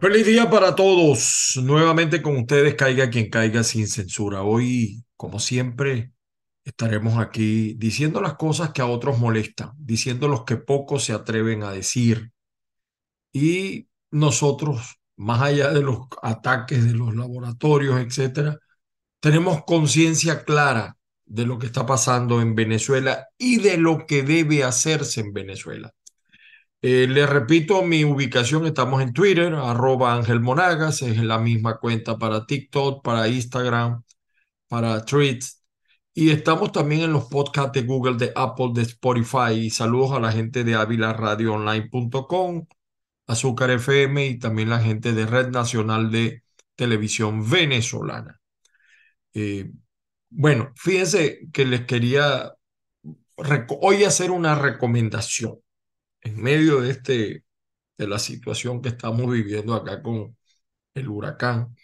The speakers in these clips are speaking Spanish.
Feliz día para todos. Nuevamente con ustedes, caiga quien caiga sin censura. Hoy, como siempre, estaremos aquí diciendo las cosas que a otros molestan, diciendo los que pocos se atreven a decir. Y nosotros, más allá de los ataques de los laboratorios, etcétera, tenemos conciencia clara de lo que está pasando en Venezuela y de lo que debe hacerse en Venezuela. Eh, les repito, mi ubicación, estamos en Twitter, arroba Ángel Monagas, es la misma cuenta para TikTok, para Instagram, para Tweets. Y estamos también en los podcasts de Google, de Apple, de Spotify. Y saludos a la gente de avilaradioonline.com, Azúcar FM y también la gente de Red Nacional de Televisión Venezolana. Eh, bueno, fíjense que les quería hoy hacer una recomendación en medio de, este, de la situación que estamos viviendo acá con el huracán,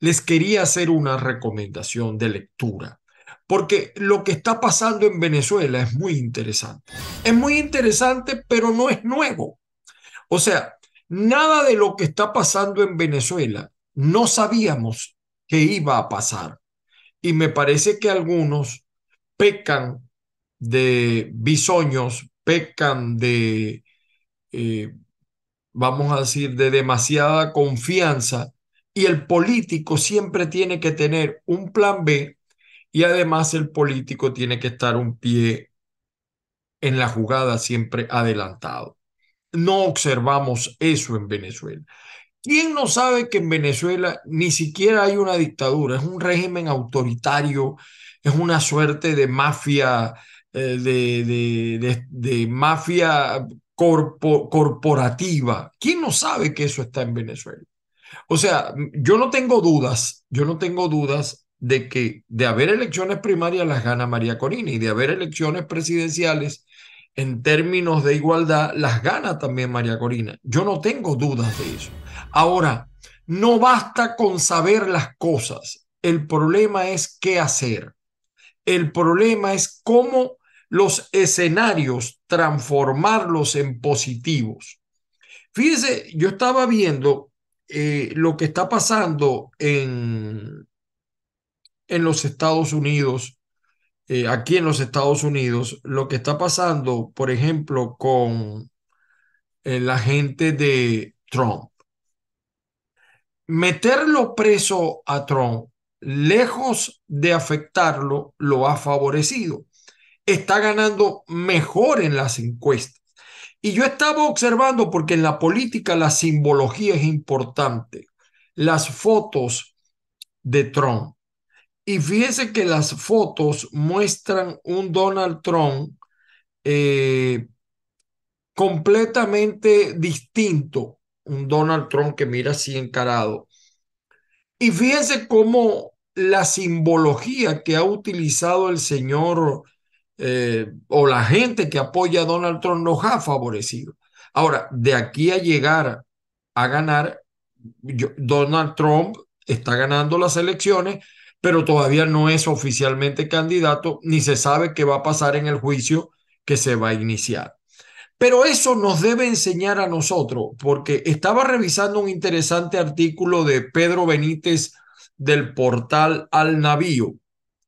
les quería hacer una recomendación de lectura, porque lo que está pasando en Venezuela es muy interesante. Es muy interesante, pero no es nuevo. O sea, nada de lo que está pasando en Venezuela no sabíamos que iba a pasar. Y me parece que algunos pecan de bisoños pecan de, eh, vamos a decir, de demasiada confianza y el político siempre tiene que tener un plan B y además el político tiene que estar un pie en la jugada siempre adelantado. No observamos eso en Venezuela. ¿Quién no sabe que en Venezuela ni siquiera hay una dictadura? Es un régimen autoritario, es una suerte de mafia eh, de, de, mafia corporativa. ¿Quién no sabe que eso está en Venezuela? O sea, yo no tengo dudas, yo no tengo dudas de que de haber elecciones primarias las gana María Corina y de haber elecciones presidenciales en términos de igualdad las gana también María Corina. Yo no tengo dudas de eso. Ahora, no basta con saber las cosas. El problema es qué hacer. El problema es cómo los escenarios, transformarlos en positivos. Fíjese, yo estaba viendo eh, lo que está pasando en, en los Estados Unidos, eh, aquí en los Estados Unidos, lo que está pasando, por ejemplo, con eh, la gente de Trump. Meterlo preso a Trump, lejos de afectarlo, lo ha favorecido está ganando mejor en las encuestas. Y yo estaba observando, porque en la política la simbología es importante, las fotos de Trump. Y fíjese que las fotos muestran un Donald Trump eh, completamente distinto, un Donald Trump que mira así encarado. Y fíjese cómo la simbología que ha utilizado el señor eh, o la gente que apoya a Donald Trump nos ha favorecido. Ahora, de aquí a llegar a ganar, Donald Trump está ganando las elecciones, pero todavía no es oficialmente candidato, ni se sabe qué va a pasar en el juicio que se va a iniciar. Pero eso nos debe enseñar a nosotros, porque estaba revisando un interesante artículo de Pedro Benítez del portal Al Navío,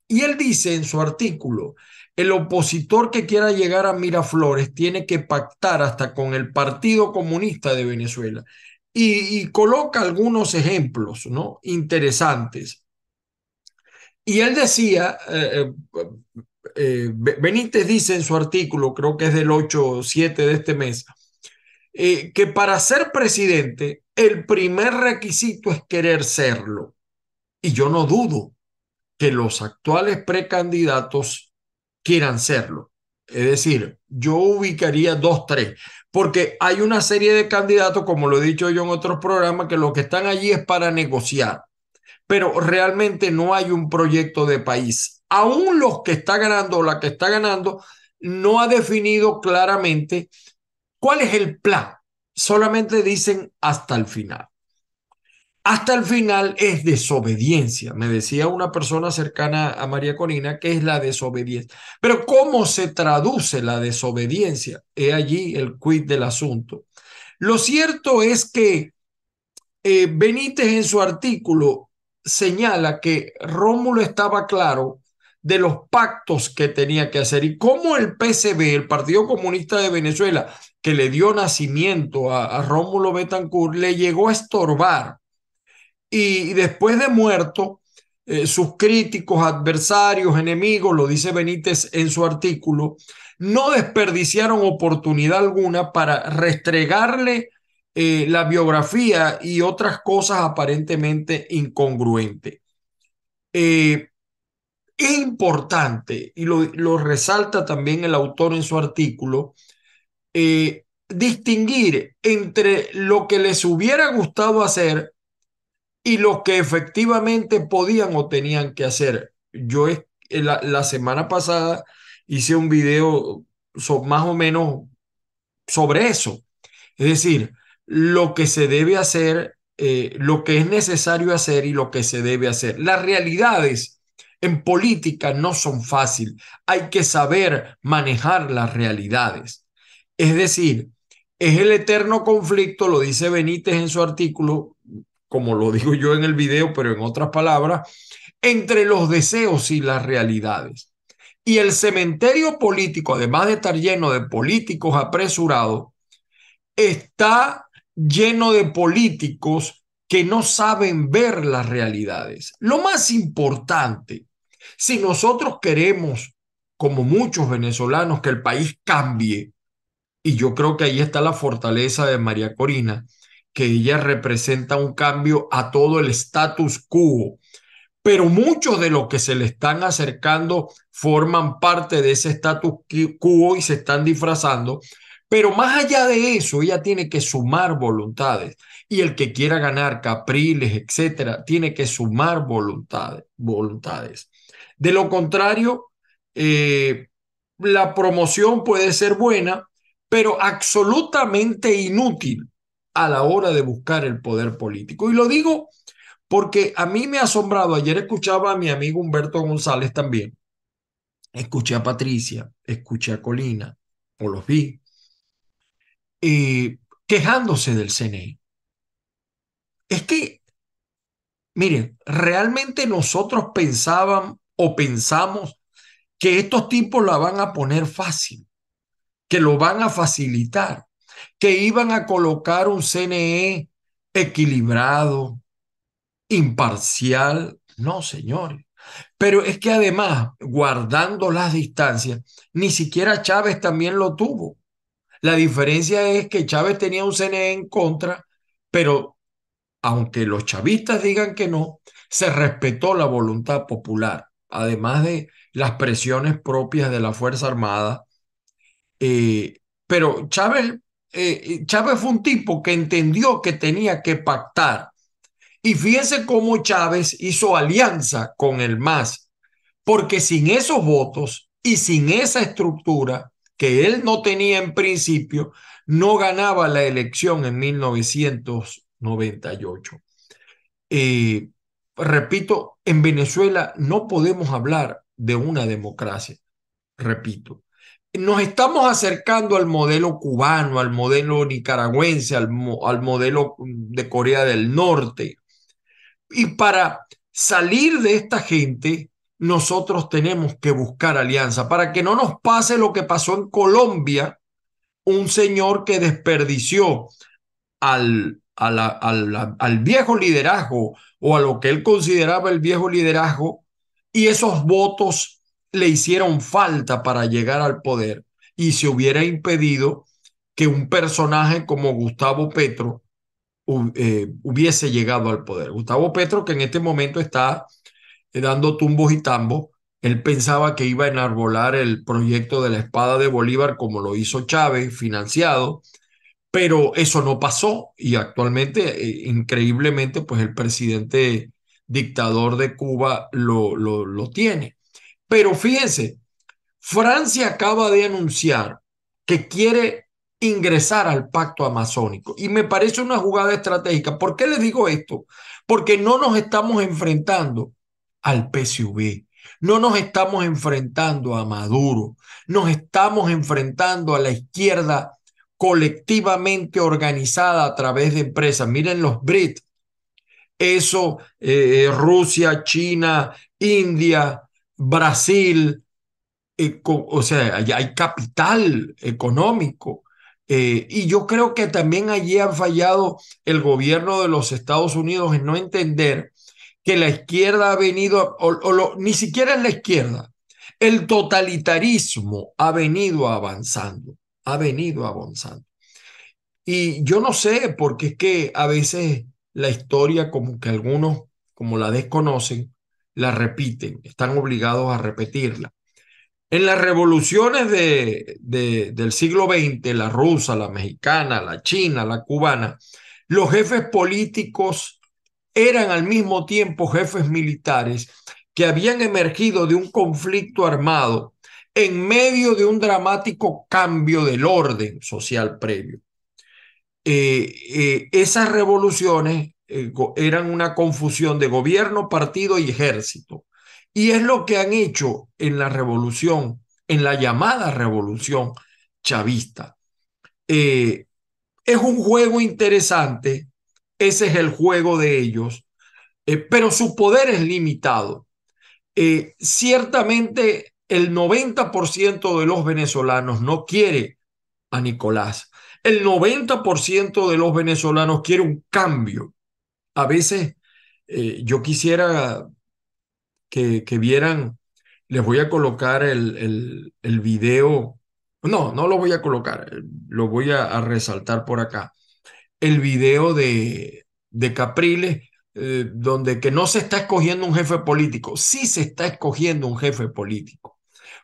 y él dice en su artículo el opositor que quiera llegar a Miraflores tiene que pactar hasta con el Partido Comunista de Venezuela. Y, coloca algunos ejemplos ¿no? interesantes. Y él decía, eh, eh, eh, Benítez dice en su artículo, creo que es del 8 o 7 de este mes, que para ser presidente el primer requisito es querer serlo. Y yo no dudo que los actuales precandidatos quieran serlo. Es decir, yo ubicaría dos, tres, porque hay una serie de candidatos, como lo he dicho yo en otros programas, que lo que están allí es para negociar, pero realmente no hay un proyecto de país. Aún los que está ganando o la que está ganando no ha definido claramente cuál es el plan. Solamente dicen hasta el final hasta el final es desobediencia. Me decía una persona cercana a María Corina que es la desobediencia. Pero ¿cómo se traduce la desobediencia? He allí el quid del asunto. Lo cierto es que eh, Benítez en su artículo señala que Rómulo estaba claro de los pactos que tenía que hacer y cómo el PCB, el Partido Comunista de Venezuela, que le dio nacimiento a, Rómulo Betancourt, le llegó a estorbar. Y, después de muerto, eh, sus críticos, adversarios, enemigos, lo dice Benítez en su artículo, no desperdiciaron oportunidad alguna para restregarle eh, la biografía y otras cosas aparentemente incongruentes. Eh, es importante, y lo, resalta también el autor en su artículo, distinguir entre lo que les hubiera gustado hacer y lo que efectivamente podían o tenían que hacer. Yo la, la semana pasada hice un video más o menos sobre eso. Es decir, lo que se debe hacer, eh, lo que es necesario hacer y lo que se debe hacer. Las realidades en política no son fáciles. Hay que saber manejar las realidades. Es decir, es el eterno conflicto, lo dice Benítez en su artículo, como lo digo yo en el video, pero en otras palabras, entre los deseos y las realidades. Y el cementerio político, además de estar lleno de políticos apresurados, está lleno de políticos que no saben ver las realidades. Lo más importante, si nosotros queremos, como muchos venezolanos, que el país cambie, y yo creo que ahí está la fortaleza de María Corina, que ella representa un cambio a todo el status quo, pero muchos de los que se le están acercando forman parte de ese status quo y se están disfrazando pero más allá de eso, ella tiene que sumar voluntades. Y el que quiera ganar capriles, etcétera, tiene que sumar voluntades. voluntades. De lo contrario, eh, la promoción puede ser buena, pero absolutamente inútil a la hora de buscar el poder político. Y lo digo porque a mí me ha asombrado. Ayer escuchaba a mi amigo Humberto González también. Escuché a Patricia, escuché a Colina, o los vi eh, quejándose del CNE. Es que, miren, realmente nosotros pensábamos o pensamos que estos tipos la van a poner fácil, que lo van a facilitar, que iban a colocar un CNE equilibrado, imparcial. No, señores. Pero es que además, guardando las distancias, ni siquiera Chávez también lo tuvo. La diferencia es que Chávez tenía un CNE en contra, pero aunque los chavistas digan que no, se respetó la voluntad popular, además de las presiones propias de la Fuerza Armada. Eh, pero Chávez, eh, Chávez fue un tipo que entendió que tenía que pactar. Y fíjense cómo Chávez hizo alianza con el MAS, porque sin esos votos y sin esa estructura, que él no tenía en principio, no ganaba la elección en 1998. Eh, repito, en Venezuela no podemos hablar de una democracia, repito. Nos estamos acercando al modelo cubano, al modelo nicaragüense, al, al modelo de Corea del Norte. Y para salir de esta gente nosotros tenemos que buscar alianza para que no nos pase lo que pasó en Colombia, un señor que desperdició al, al, al, viejo liderazgo o a lo que él consideraba el viejo liderazgo y esos votos le hicieron falta para llegar al poder y se hubiera impedido que un personaje como Gustavo Petro eh, hubiese llegado al poder. Gustavo Petro que en este momento está dando tumbos y tambos. Él pensaba que iba a enarbolar el proyecto de la espada de Bolívar como lo hizo Chávez, financiado, pero eso no pasó y actualmente, eh, increíblemente, pues el presidente dictador de Cuba lo, lo, lo tiene. Pero fíjense, Francia acaba de anunciar que quiere ingresar al pacto amazónico y me parece una jugada estratégica. ¿Por qué les digo esto? Porque no nos estamos enfrentando al PSV. No nos estamos enfrentando a Maduro, nos estamos enfrentando a la izquierda colectivamente organizada a través de empresas. Miren los Brit, eso eh, Rusia, China, India, Brasil, eh, o sea, hay capital económico. Eh, y yo creo que también allí ha fallado el gobierno de los Estados Unidos en no entender que la izquierda ha venido, o, ni siquiera en la izquierda, el totalitarismo ha venido avanzando, ha venido avanzando. Y yo no sé, porque es que a veces la historia, como que algunos, como la desconocen, la repiten, están obligados a repetirla. En las revoluciones de, del siglo XX, la rusa, la mexicana, la china, la cubana, los jefes políticos eran al mismo tiempo jefes militares que habían emergido de un conflicto armado en medio de un dramático cambio del orden social previo. Eh, eh, esas revoluciones eh, eran una confusión de gobierno, partido y ejército. Y es lo que han hecho en la revolución, en la llamada revolución chavista. es un juego interesante, ese es el juego de ellos, pero su poder es limitado. ciertamente el 90% de los venezolanos no quiere a Nicolás. El 90% de los venezolanos quiere un cambio. A veces eh, yo quisiera que, vieran, les voy a colocar el, video, no, no lo voy a colocar, lo voy a, resaltar por acá. El video de, de Capriles, eh, donde que no se está escogiendo un jefe político, sí se está escogiendo un jefe político,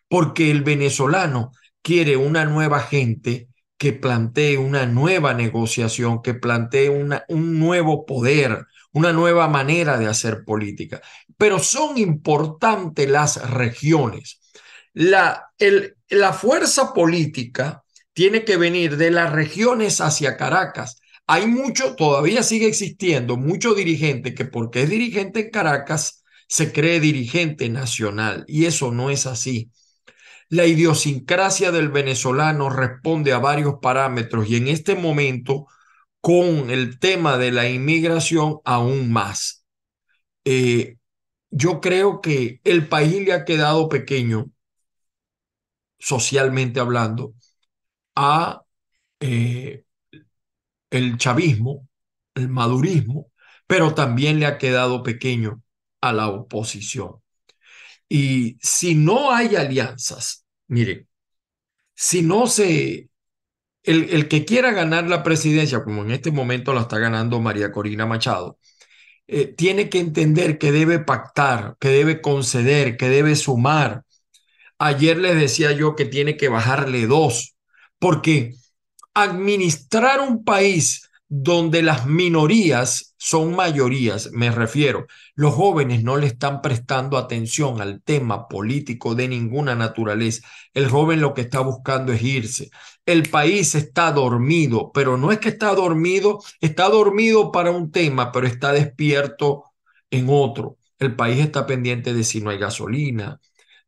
porque el venezolano quiere una nueva gente que plantee una nueva negociación, que plantee una, un nuevo poder, una nueva manera de hacer política. Pero son importantes las regiones. La, la fuerza política tiene que venir de las regiones hacia Caracas. Hay mucho, todavía sigue existiendo, mucho dirigente que porque es dirigente en Caracas se cree dirigente nacional y eso no es así. La idiosincrasia del venezolano responde a varios parámetros y en este momento con el tema de la inmigración aún más. Eh, yo creo que el país le ha quedado pequeño, socialmente hablando, a eh, el chavismo, el madurismo, pero también le ha quedado pequeño a la oposición. Y si no hay alianzas, mire, si no se, el, el, que quiera ganar la presidencia, como en este momento la está ganando María Corina Machado, eh, tiene que entender que debe pactar, que debe conceder, que debe sumar. Ayer les decía yo que tiene que bajarle dos, porque administrar un país donde las minorías son mayorías, me refiero, los jóvenes no le están prestando atención al tema político de ninguna naturaleza. El joven lo que está buscando es irse. El país está dormido, pero no es que está dormido, está dormido para un tema, pero está despierto en otro. El país está pendiente de si no hay gasolina,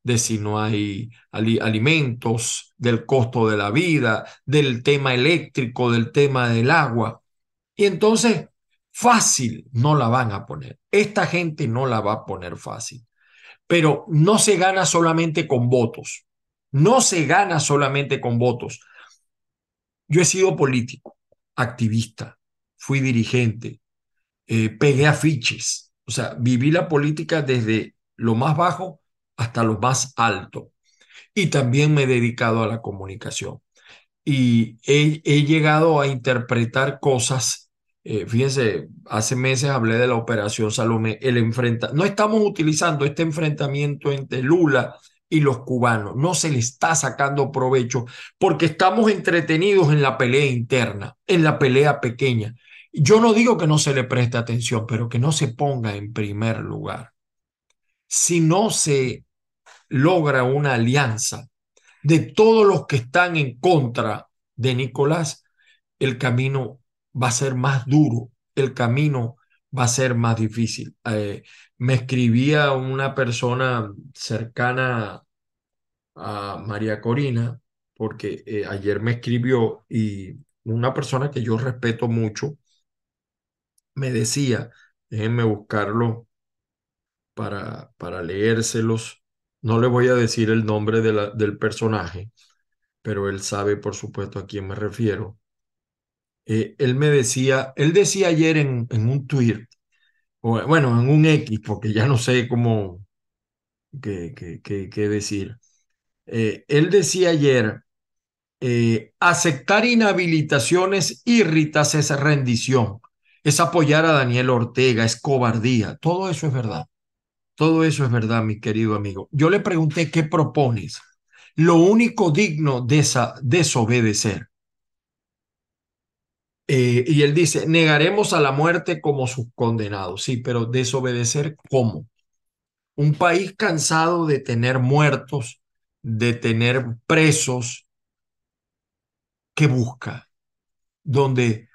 de si no hay alimentos, del costo de la vida, del tema eléctrico, del tema del agua. Y entonces, fácil no la van a poner. Esta gente no la va a poner fácil. Pero no se gana solamente con votos. No se gana solamente con votos. Yo he sido político, activista, fui dirigente, eh, pegué afiches. O sea, viví la política desde lo más bajo hasta lo más alto. Y también me he dedicado a la comunicación. Y he, he llegado a interpretar cosas eh, fíjense, hace meses hablé de la operación Salomé, el enfrenta no estamos utilizando este enfrentamiento entre Lula y los cubanos, no se le está sacando provecho porque estamos entretenidos en la pelea interna, en la pelea pequeña. Yo no digo que no se le preste atención, pero que no se ponga en primer lugar. Si no se logra una alianza de todos los que están en contra de Nicolás, el camino va a ser más duro, el camino va a ser más difícil. Eh, me escribía una persona cercana a María Corina, porque eh, ayer me escribió y una persona que yo respeto mucho me decía, Déjenme buscarlo para, para leérselos. No le voy a decir el nombre de la, del personaje, pero él sabe, por supuesto, a quién me refiero. Eh, él me decía, él decía ayer en, en un tweet, o, bueno, en un X, porque ya no sé cómo, qué, qué, qué, decir. Eh, él decía ayer, eh, aceptar inhabilitaciones irritas es rendición, es apoyar a Daniel Ortega, es cobardía. Todo eso es verdad. Todo eso es verdad, mi querido amigo. Yo le pregunté, ¿qué propones? Lo único digno de esa, desobedecer. Eh, y él dice, negaremos a la muerte como sus condenados. Sí, pero desobedecer, ¿cómo? Un país cansado de tener muertos, de tener presos, ¿qué busca? Donde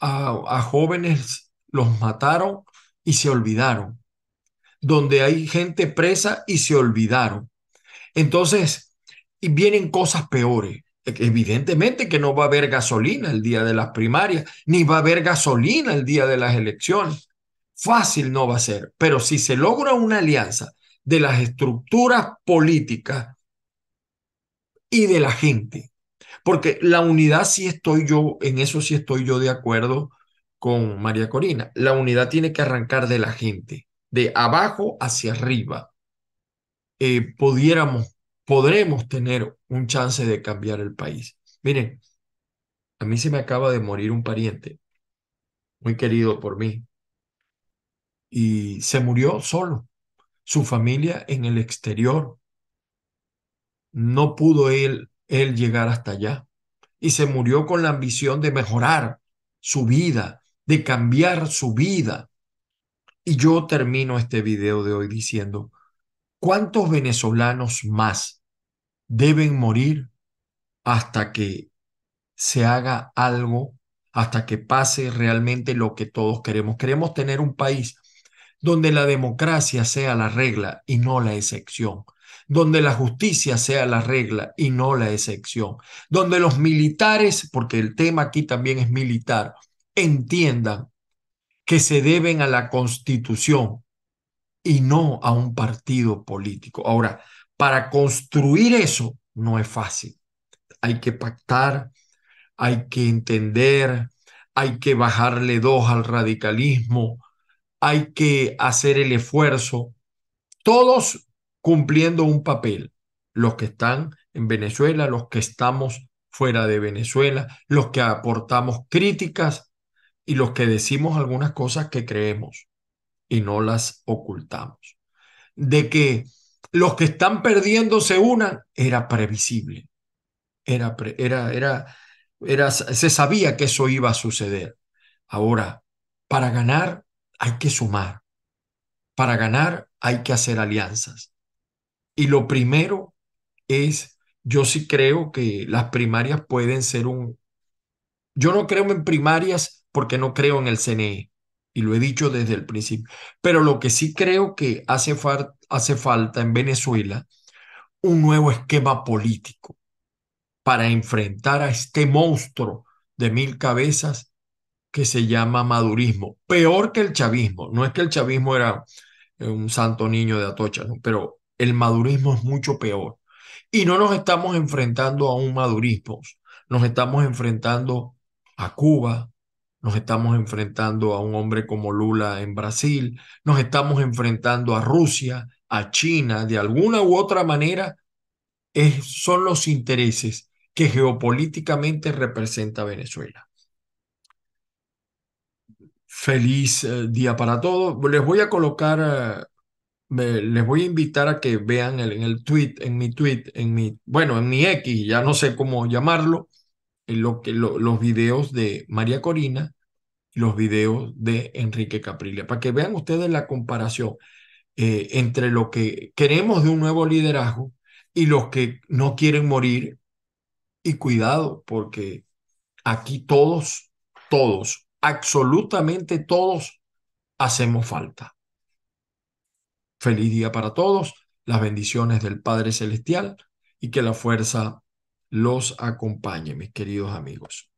a, a jóvenes los mataron y se olvidaron. Donde hay gente presa y se olvidaron. Entonces, y vienen cosas peores. Evidentemente que no va a haber gasolina el día de las primarias, ni va a haber gasolina el día de las elecciones. Fácil no va a ser, pero si se logra una alianza de las estructuras políticas y de la gente, porque la unidad sí estoy yo, en eso sí estoy yo de acuerdo con María Corina, la unidad tiene que arrancar de la gente, de abajo hacia arriba. Eh, pudiéramos, podremos tener un chance de cambiar el país. Miren, a mí se me acaba de morir un pariente muy querido por mí y se murió solo. Su familia en el exterior. No pudo él, él llegar hasta allá y se murió con la ambición de mejorar su vida, de cambiar su vida. Y yo termino este video de hoy diciendo, ¿cuántos venezolanos más deben morir hasta que se haga algo, hasta que pase realmente lo que todos queremos? Queremos tener un país donde la democracia sea la regla y no la excepción, donde la justicia sea la regla y no la excepción, donde los militares, porque el tema aquí también es militar, entiendan que se deben a la constitución y no a un partido político. Ahora, para construir eso no es fácil. Hay que pactar, hay que entender, hay que bajarle dos al radicalismo, hay que hacer el esfuerzo, todos cumpliendo un papel, los que están en Venezuela, los que estamos fuera de Venezuela, los que aportamos críticas y los que decimos algunas cosas que creemos y no las ocultamos. De que los que están perdiendo se unan era previsible, era, era, era, era, se sabía que eso iba a suceder. Ahora, para ganar hay que sumar. Para ganar hay que hacer alianzas. Y lo primero es, yo sí creo que las primarias pueden ser un... Yo no creo en primarias porque no creo en el CNE, y lo he dicho desde el principio, pero lo que sí creo que hace, hace falta en Venezuela, un nuevo esquema político para enfrentar a este monstruo de mil cabezas que se llama madurismo, peor que el chavismo. No es que el chavismo era eh, un santo niño de Atocha, pero el madurismo es mucho peor. Y no nos estamos enfrentando a un madurismo, nos estamos enfrentando a Cuba, nos estamos enfrentando a un hombre como Lula en Brasil, nos estamos enfrentando a Rusia, a China, de alguna u otra manera, son los intereses que geopolíticamente representa Venezuela. Feliz eh, día para todos. Les voy a colocar, eh, les voy a invitar a que vean en el tweet, en mi tweet, en mi, bueno, en mi X, ya no sé cómo llamarlo, lo que, los videos de María Corina y los videos de Enrique Capriles, para que vean ustedes la comparación eh, entre lo que queremos de un nuevo liderazgo y los que no quieren morir. Y cuidado, porque aquí todos, todos, absolutamente todos hacemos falta. Feliz día para todos, las bendiciones del Padre Celestial y que la fuerza los acompañe, mis queridos amigos.